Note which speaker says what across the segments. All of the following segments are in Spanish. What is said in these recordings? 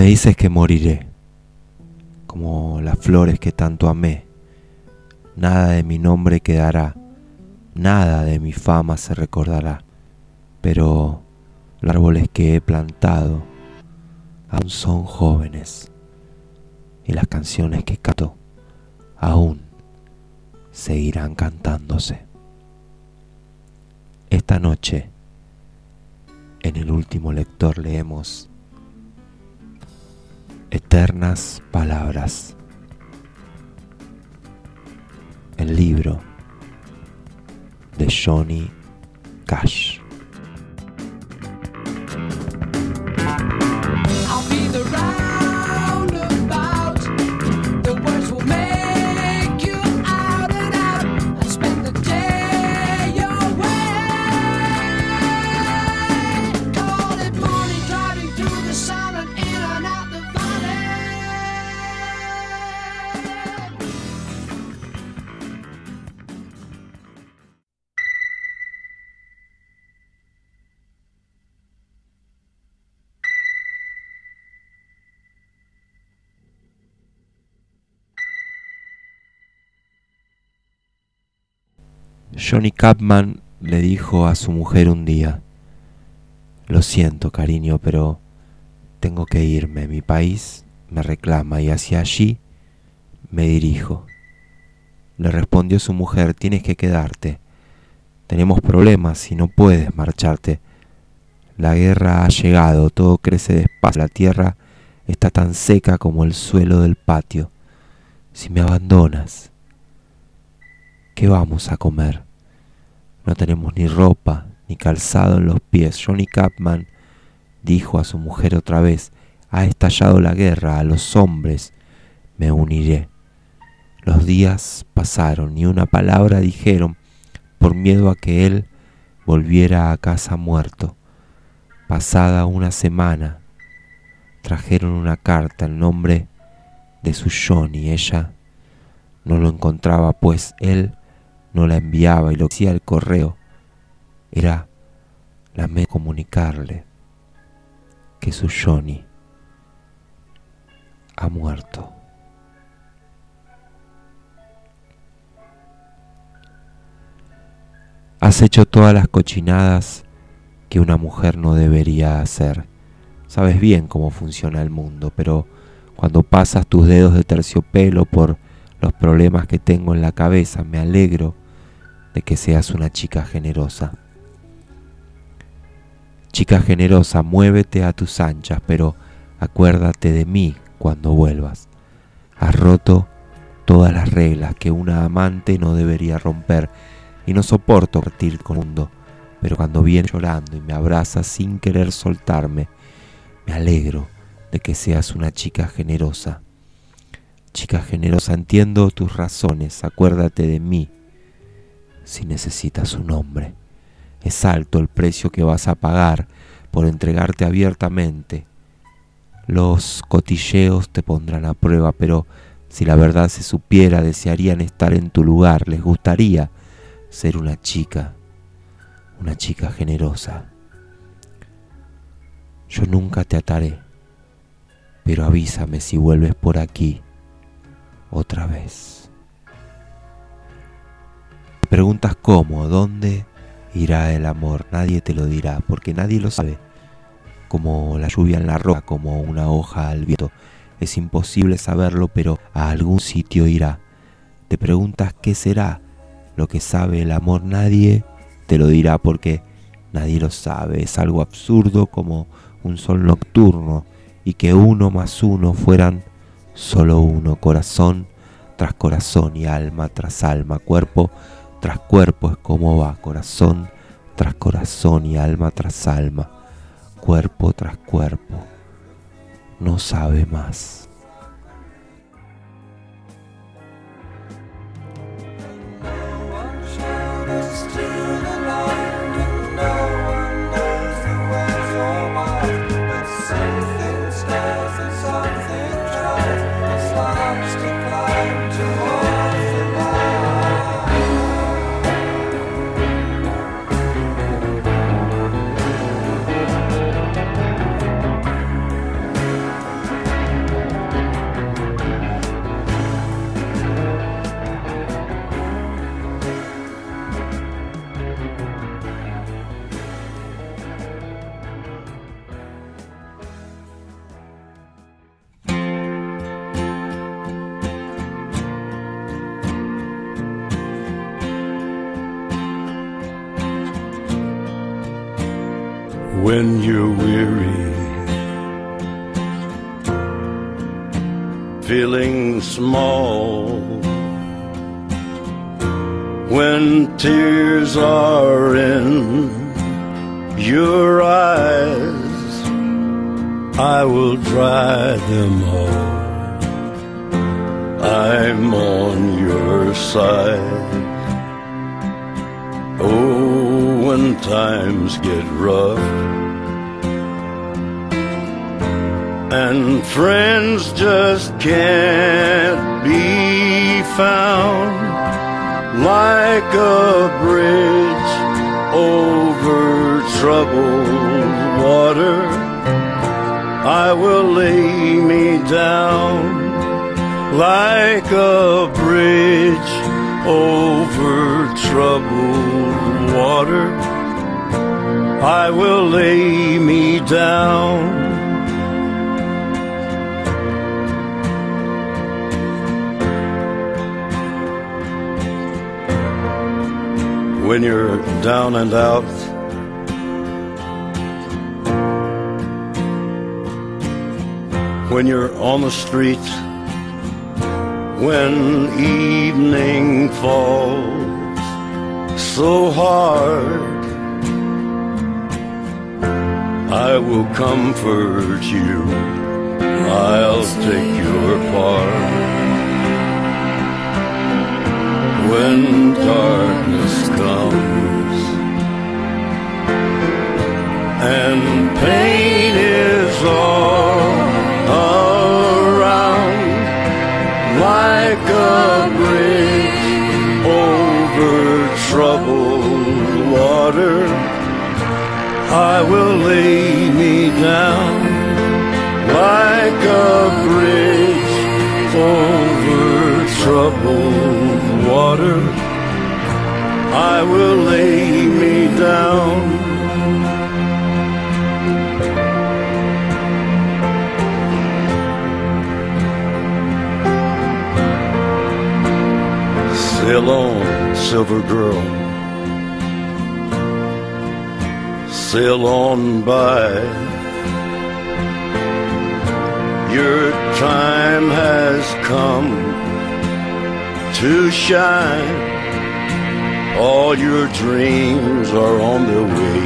Speaker 1: Me dices que moriré, como las flores que tanto amé. Nada de mi nombre quedará, nada de mi fama se recordará, pero los árboles que he plantado aún son jóvenes y las canciones que canto aún seguirán cantándose. Esta noche, en el último lector leemos Eternas Palabras. El libro de Johnny Cash. Johnny Capman le dijo a su mujer un día, lo siento cariño, pero tengo que irme, mi país me reclama y hacia allí me dirijo. Le respondió su mujer, tienes que quedarte, tenemos problemas y no puedes marcharte. La guerra ha llegado, todo crece despacio, la tierra está tan seca como el suelo del patio. Si me abandonas, ¿qué vamos a comer? No tenemos ni ropa ni calzado en los pies. Johnny Capman dijo a su mujer otra vez, ha estallado la guerra, a los hombres me uniré. Los días pasaron y una palabra dijeron por miedo a que él volviera a casa muerto. Pasada una semana, trajeron una carta en nombre de su Johnny. Ella no lo encontraba, pues él no la enviaba y lo que hacía el correo era la de comunicarle que su Johnny ha muerto. Has hecho todas las cochinadas que una mujer no debería hacer. Sabes bien cómo funciona el mundo, pero cuando pasas tus dedos de terciopelo por los problemas que tengo en la cabeza, me alegro de que seas una chica generosa. Chica generosa, muévete a tus anchas, pero acuérdate de mí cuando vuelvas. Has roto todas las reglas que una amante no debería romper y no soporto partir con el mundo, pero cuando vienes llorando y me abrazas sin querer soltarme, me alegro de que seas una chica generosa. Chica generosa, entiendo tus razones, acuérdate de mí si necesitas un hombre. Es alto el precio que vas a pagar por entregarte abiertamente. Los cotilleos te pondrán a prueba, pero si la verdad se supiera, desearían estar en tu lugar, les gustaría ser una chica, una chica generosa. Yo nunca te ataré, pero avísame si vuelves por aquí otra vez preguntas cómo, dónde irá el amor, nadie te lo dirá, porque nadie lo sabe. Como la lluvia en la roca, como una hoja al viento. es imposible saberlo, pero a algún sitio irá. Te preguntas qué será lo que sabe el amor, nadie te lo dirá porque nadie lo sabe. Es algo absurdo como un sol nocturno y que uno más uno fueran solo uno, corazón tras corazón y alma tras alma, cuerpo tras cuerpo es como va, corazón tras corazón y alma tras alma, cuerpo tras cuerpo, no sabe más.
Speaker 2: When you're weary, feeling small, when tears are in your eyes, I will dry them all. I'm on your side. Oh, when times get rough and friends just can't be found like a bridge over troubled water. I will lay me down like a bridge over troubled water. I will lay me down when you're down and out. When you're on the street, when evening falls so hard, I will comfort you, I'll take your part. When darkness and pain is all around like a bridge over troubled water I will lay me down like a bridge over troubled water, I will lay me down. Silver girl. Sail on by. Your time has come to shine. All your dreams are on their way.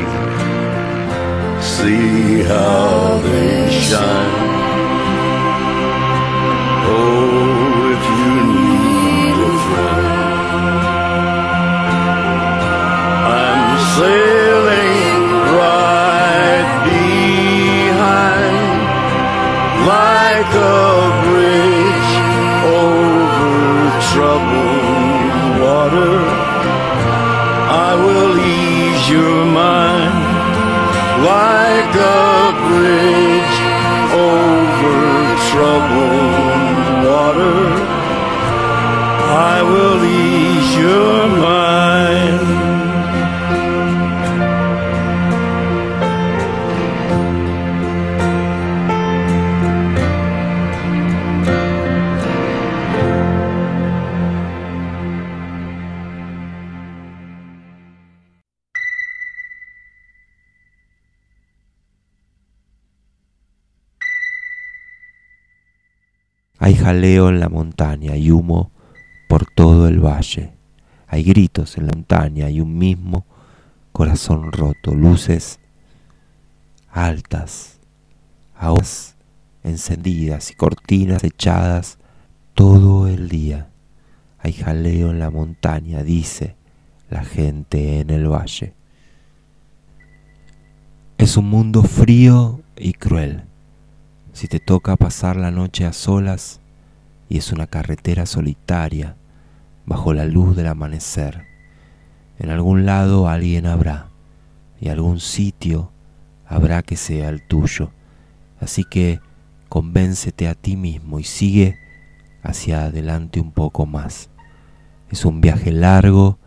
Speaker 2: See how they shine. I will ease your mind.
Speaker 1: Hay jaleo en la montaña y humo por todo el valle. Hay gritos en la montaña y un mismo corazón roto, luces altas, aguas encendidas y cortinas echadas todo el día. Hay jaleo en la montaña, dice la gente en el valle. Es un mundo frío y cruel. Si te toca pasar la noche a solas y es una carretera solitaria bajo la luz del amanecer, en algún lado alguien habrá y algún sitio habrá que sea el tuyo. Así que convéncete a ti mismo y sigue hacia adelante un poco más. Es un viaje largo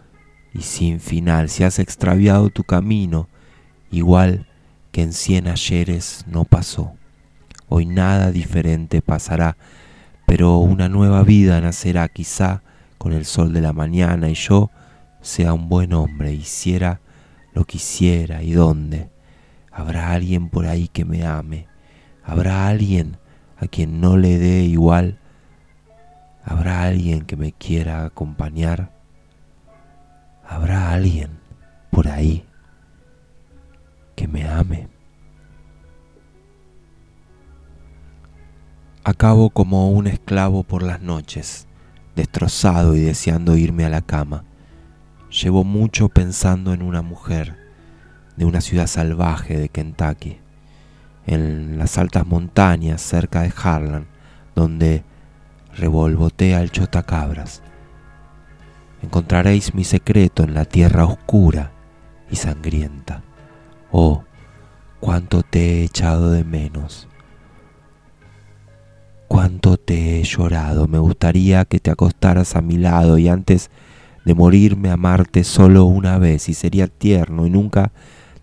Speaker 1: y sin final. Si has extraviado tu camino, igual que en cien ayeres no pasó. Hoy nada diferente pasará, pero una nueva vida nacerá quizá con el sol de la mañana y yo sea un buen hombre, hiciera lo que hiciera y dónde. Habrá alguien por ahí que me ame. Habrá alguien a quien no le dé igual. Habrá alguien que me quiera acompañar. Habrá alguien por ahí que me ame. Acabo como un esclavo por las noches, destrozado y deseando irme a la cama. Llevo mucho pensando en una mujer de una ciudad salvaje de Kentucky, en las altas montañas cerca de Harlan, donde revolvotea el chotacabras. Encontraréis mi secreto en la tierra oscura y sangrienta. Oh, cuánto te he echado de menos. Cuánto te he llorado. Me gustaría que te acostaras a mi lado y antes de morirme amarte solo una vez y sería tierno y nunca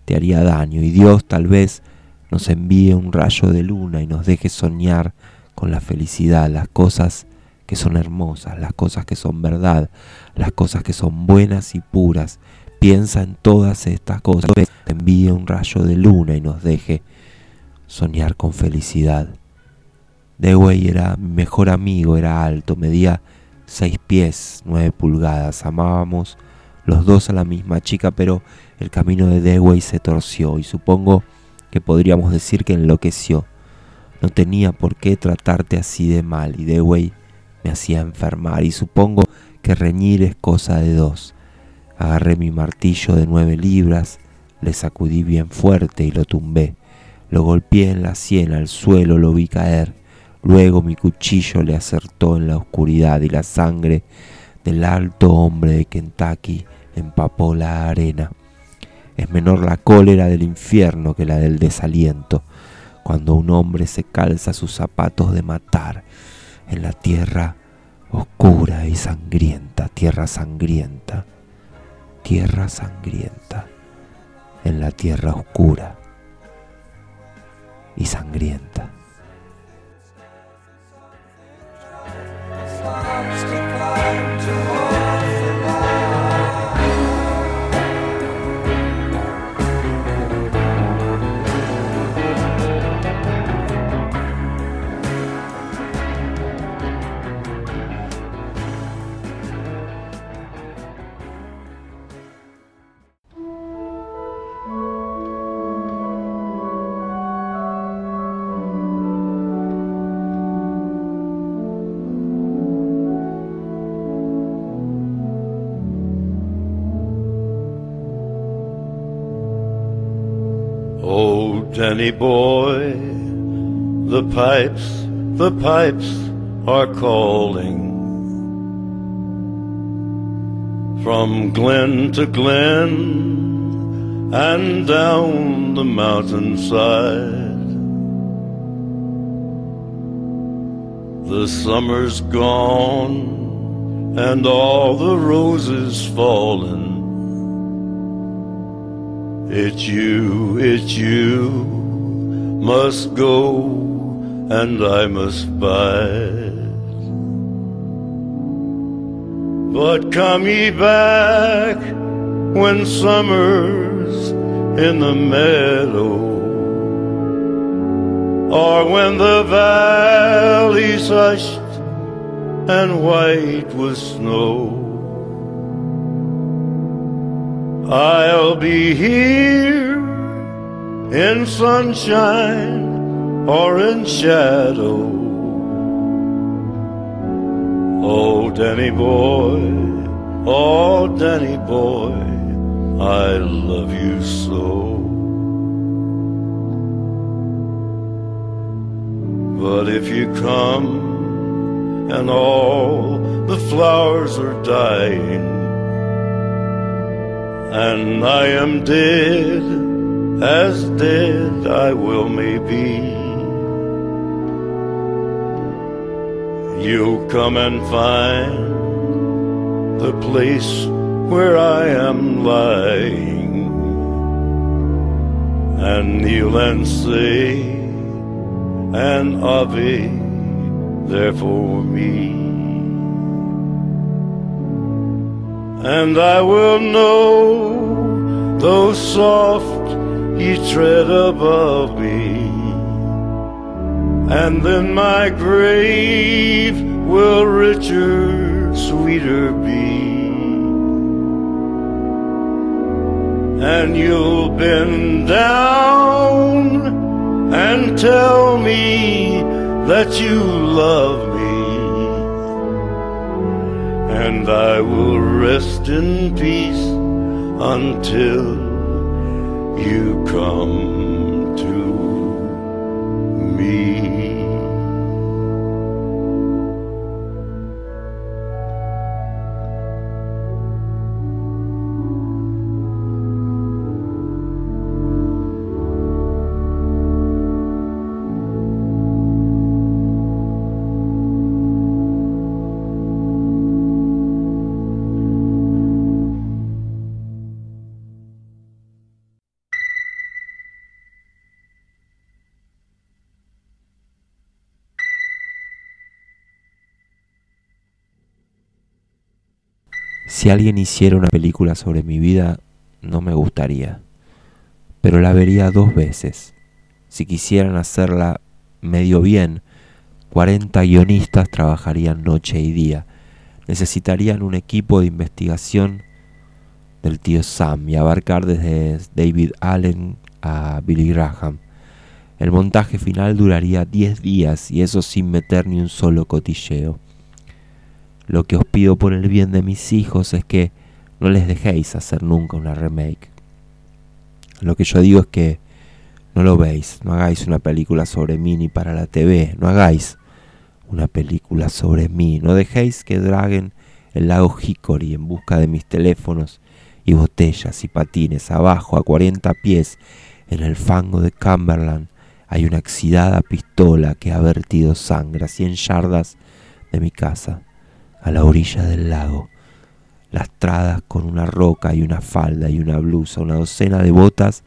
Speaker 1: te haría daño y Dios tal vez nos envíe un rayo de luna y nos deje soñar con la felicidad, las cosas que son hermosas, las cosas que son verdad, las cosas que son buenas y puras. Piensa en todas estas cosas. Te envíe un rayo de luna y nos deje soñar con felicidad. Dewey era mi mejor amigo, era alto, medía seis pies, nueve pulgadas. Amábamos los dos a la misma chica, pero el camino de Dewey se torció y supongo que podríamos decir que enloqueció. No tenía por qué tratarte así de mal y Dewey me hacía enfermar y supongo que reñir es cosa de dos. Agarré mi martillo de nueve libras, le sacudí bien fuerte y lo tumbé. Lo golpeé en la sien al suelo, lo vi caer. Luego mi cuchillo le acertó en la oscuridad y la sangre del alto hombre de Kentucky empapó la arena. Es menor la cólera del infierno que la del desaliento, cuando un hombre se calza sus zapatos de matar en la tierra oscura y sangrienta, tierra sangrienta, tierra sangrienta, en la tierra oscura y sangrienta.
Speaker 2: Danny boy, the pipes, the pipes are calling. From glen to glen and down the mountainside. The summer's gone and all the roses fallen. It's you, it's you, must go, and I must bide. But come ye back when summer's in the meadow, or when the valley's hushed and white with snow. I'll be here in sunshine or in shadow. Oh, Danny boy, oh, Danny boy, I love you so. But if you come and all the flowers are dying, and I am dead, as dead I will may be. You'll come and find the place where I am lying, and kneel and say, an Ave there for me. And I will know, those soft ye tread above me, and then my grave will richer, sweeter be. And you'll bend down and tell me that you love me. And I will rest in peace until you come to me.
Speaker 1: Si alguien hiciera una película sobre mi vida, no me gustaría, pero la vería dos veces. Si quisieran hacerla medio bien, 40 guionistas trabajarían noche y día. Necesitarían un equipo de investigación del tío Sam y abarcar desde David Allen a Billy Graham. El montaje final duraría 10 días y eso sin meter ni un solo cotilleo. Lo que os pido por el bien de mis hijos es que no les dejéis hacer nunca una remake. Lo que yo digo es que no lo veis, no hagáis una película sobre mí ni para la TV, no hagáis una película sobre mí, no dejéis que draguen el lago Hickory en busca de mis teléfonos y botellas y patines. Abajo a 40 pies en el fango de Cumberland hay una oxidada pistola que ha vertido sangre a 100 yardas de mi casa a la orilla del lago, lastradas con una roca y una falda y una blusa, una docena de botas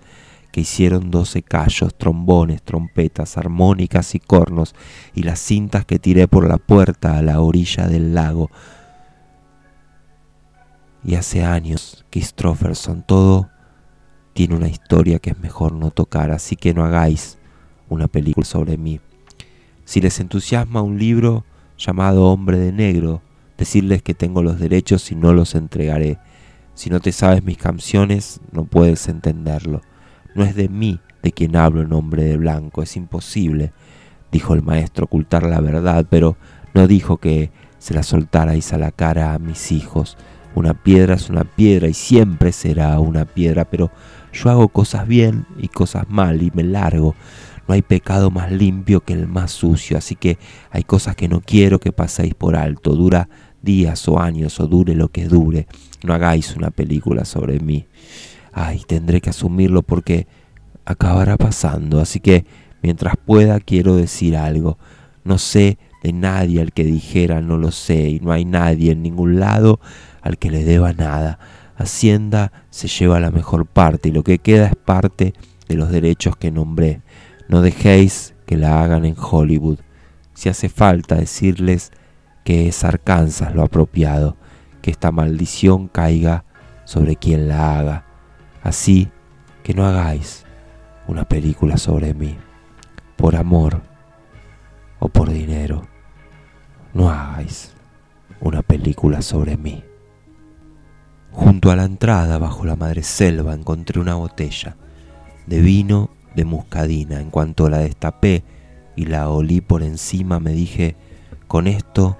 Speaker 1: que hicieron doce callos, trombones, trompetas, armónicas y cornos, y las cintas que tiré por la puerta a la orilla del lago. Y hace años, Christopherson, todo tiene una historia que es mejor no tocar, así que no hagáis una película sobre mí. Si les entusiasma un libro llamado Hombre de Negro, decirles que tengo los derechos y no los entregaré. Si no te sabes mis canciones, no puedes entenderlo. No es de mí de quien hablo en nombre de blanco, es imposible, dijo el maestro, ocultar la verdad, pero no dijo que se la soltarais a la cara a mis hijos. Una piedra es una piedra y siempre será una piedra, pero yo hago cosas bien y cosas mal y me largo. No hay pecado más limpio que el más sucio, así que hay cosas que no quiero que paséis por alto. Dura días o años o dure lo que dure, no hagáis una película sobre mí. Ay, tendré que asumirlo porque acabará pasando, así que mientras pueda quiero decir algo. No sé de nadie al que dijera no lo sé y no hay nadie en ningún lado al que le deba nada. Hacienda se lleva la mejor parte y lo que queda es parte de los derechos que nombré. No dejéis que la hagan en Hollywood. Si hace falta decirles que es Arkansas lo apropiado, que esta maldición caiga sobre quien la haga. Así que no hagáis una película sobre mí, por amor o por dinero. No hagáis una película sobre mí. Junto a la entrada, bajo la madre selva, encontré una botella de vino de muscadina. En cuanto la destapé y la olí por encima, me dije, con esto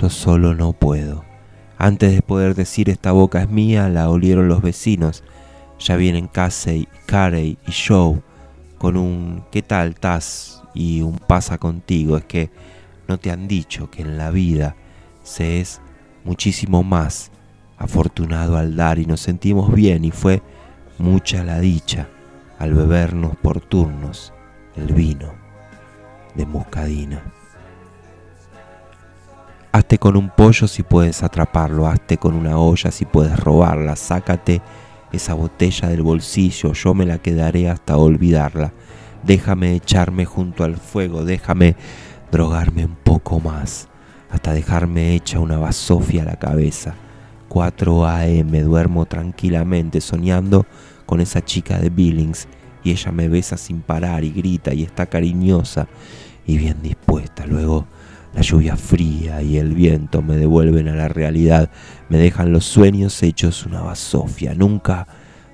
Speaker 1: yo solo no puedo. Antes de poder decir esta boca es mía, la olieron los vecinos. Ya vienen Casey, Carey y Joe con un ¿qué tal, Taz? y un pasa contigo. Es que no te han dicho que en la vida se es muchísimo más afortunado al dar y nos sentimos bien y fue mucha la dicha al bebernos por turnos el vino de muscadina. Hazte con un pollo si puedes atraparlo, hazte con una olla si puedes robarla, sácate esa botella del bolsillo, yo me la quedaré hasta olvidarla. Déjame echarme junto al fuego, déjame drogarme un poco más, hasta dejarme hecha una basofia a la cabeza. 4 a.m. duermo tranquilamente soñando con esa chica de Billings y ella me besa sin parar y grita y está cariñosa y bien dispuesta. Luego la lluvia fría y el viento me devuelven a la realidad, me dejan los sueños hechos una basofia. Nunca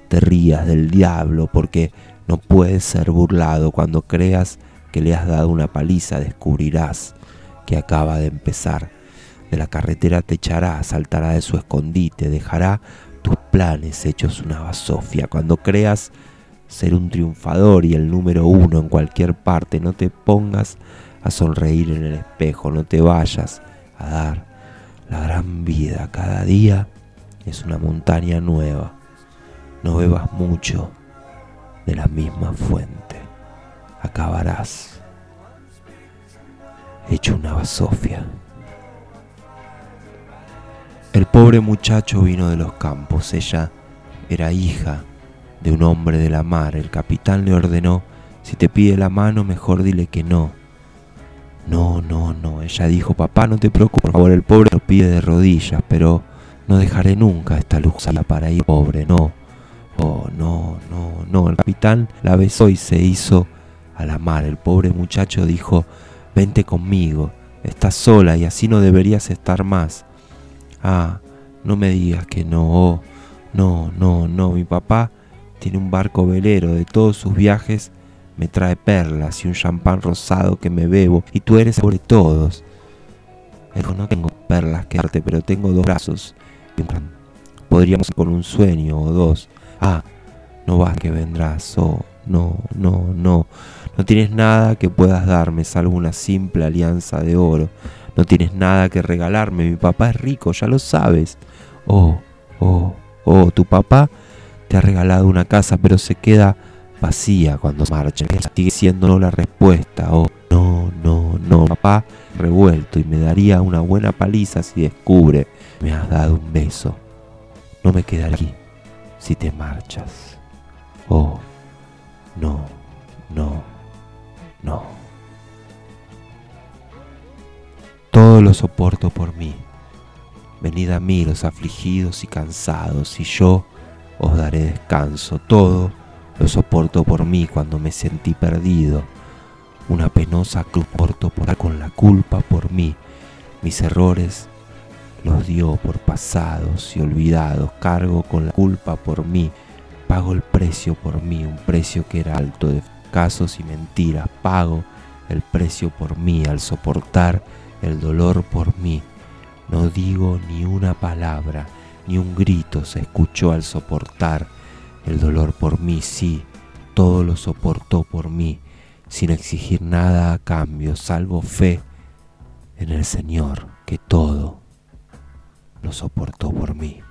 Speaker 1: te rías del diablo porque no puedes ser burlado. Cuando creas que le has dado una paliza, descubrirás que acaba de empezar. De la carretera te echará, saltará de su escondite, dejará tus planes hechos una basofia. Cuando creas ser un triunfador y el número uno en cualquier parte, no te pongas a sonreír en el espejo, no te vayas a dar la gran vida. Cada día es una montaña nueva. No bebas mucho de la misma fuente. Acabarás hecho una basofia. El pobre muchacho vino de los campos. Ella era hija de un hombre de la mar. El capitán le ordenó, si te pide la mano, mejor dile que no. No, no, no. Ella dijo, papá, no te preocupes. Por favor, el pobre lo pide de rodillas, pero no dejaré nunca esta luz para ir pobre, no. Oh, no, no, no. El capitán la besó y se hizo a la mar. El pobre muchacho dijo, vente conmigo. Estás sola y así no deberías estar más. Ah, no me digas que no. Oh, no, no, no. Mi papá tiene un barco velero de todos sus viajes, me trae perlas y un champán rosado que me bebo, y tú eres sobre todos. Dijo, no tengo perlas que darte, pero tengo dos brazos. Podríamos con un sueño o dos. Ah, no vas que vendrás. Oh, no, no, no. No tienes nada que puedas darme, salvo una simple alianza de oro. No tienes nada que regalarme. Mi papá es rico, ya lo sabes. Oh, oh, oh, tu papá te ha regalado una casa, pero se queda vacía cuando marcha. Sigue siendo la respuesta. Oh, no, no, no. Papá revuelto y me daría una buena paliza si descubre me has dado un beso. No me quedaré aquí si te marchas. Oh, no, no, no. Todo lo soporto por mí. Venid a mí los afligidos y cansados, y yo os daré descanso. Todo lo soporto por mí cuando me sentí perdido. Una penosa cruz porto por, con la culpa por mí. Mis errores los dio por pasados y olvidados. Cargo con la culpa por mí. Pago el precio por mí, un precio que era alto de casos y mentiras. Pago el precio por mí al soportar el dolor por mí. No digo ni una palabra ni un grito se escuchó al soportar el dolor por mí, sí, todo lo soportó por mí, sin exigir nada a cambio, salvo fe en el Señor, que todo lo soportó por mí.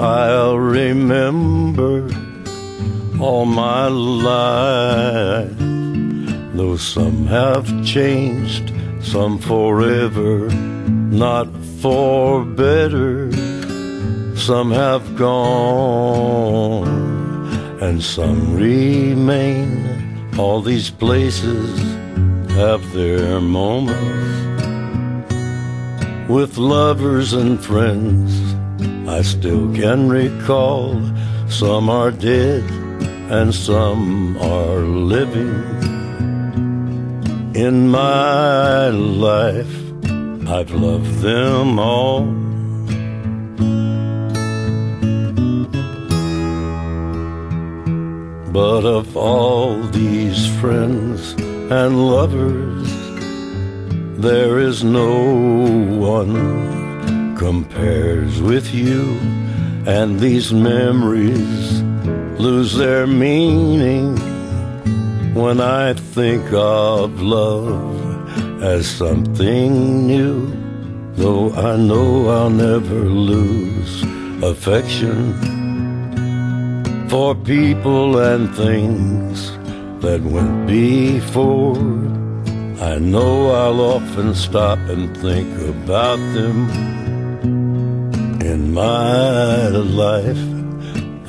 Speaker 2: I'll remember all my life. Though some have changed, some forever, not for better. Some have gone, and some remain. All these places have their moments. With lovers and friends, I still can recall. Some are dead and some are living. In my life, I've loved them all. But of all these friends and lovers, there is no one compares with you, and these memories lose their meaning when I think of love as something new. Though I know I'll never lose affection for people and things that went before. I know I'll often stop and think about them in my life.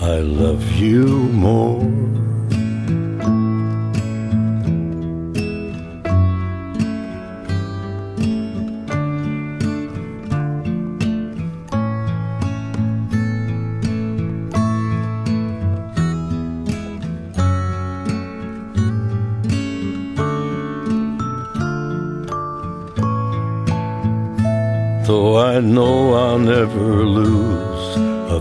Speaker 2: I love you more.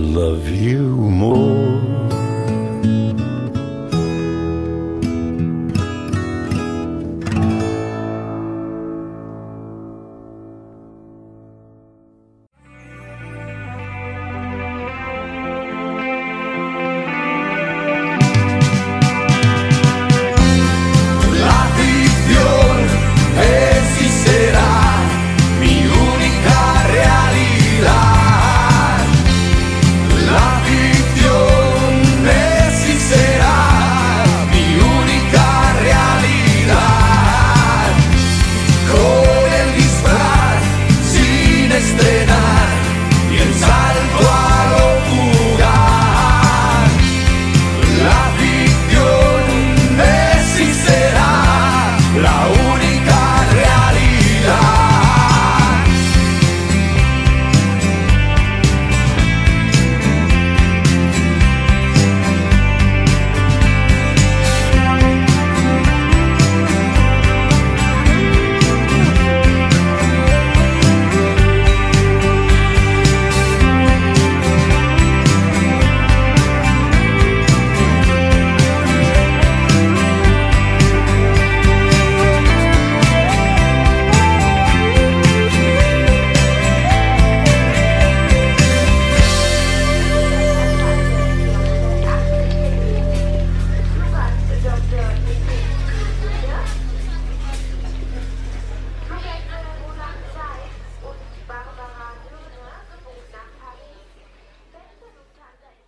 Speaker 2: love you more.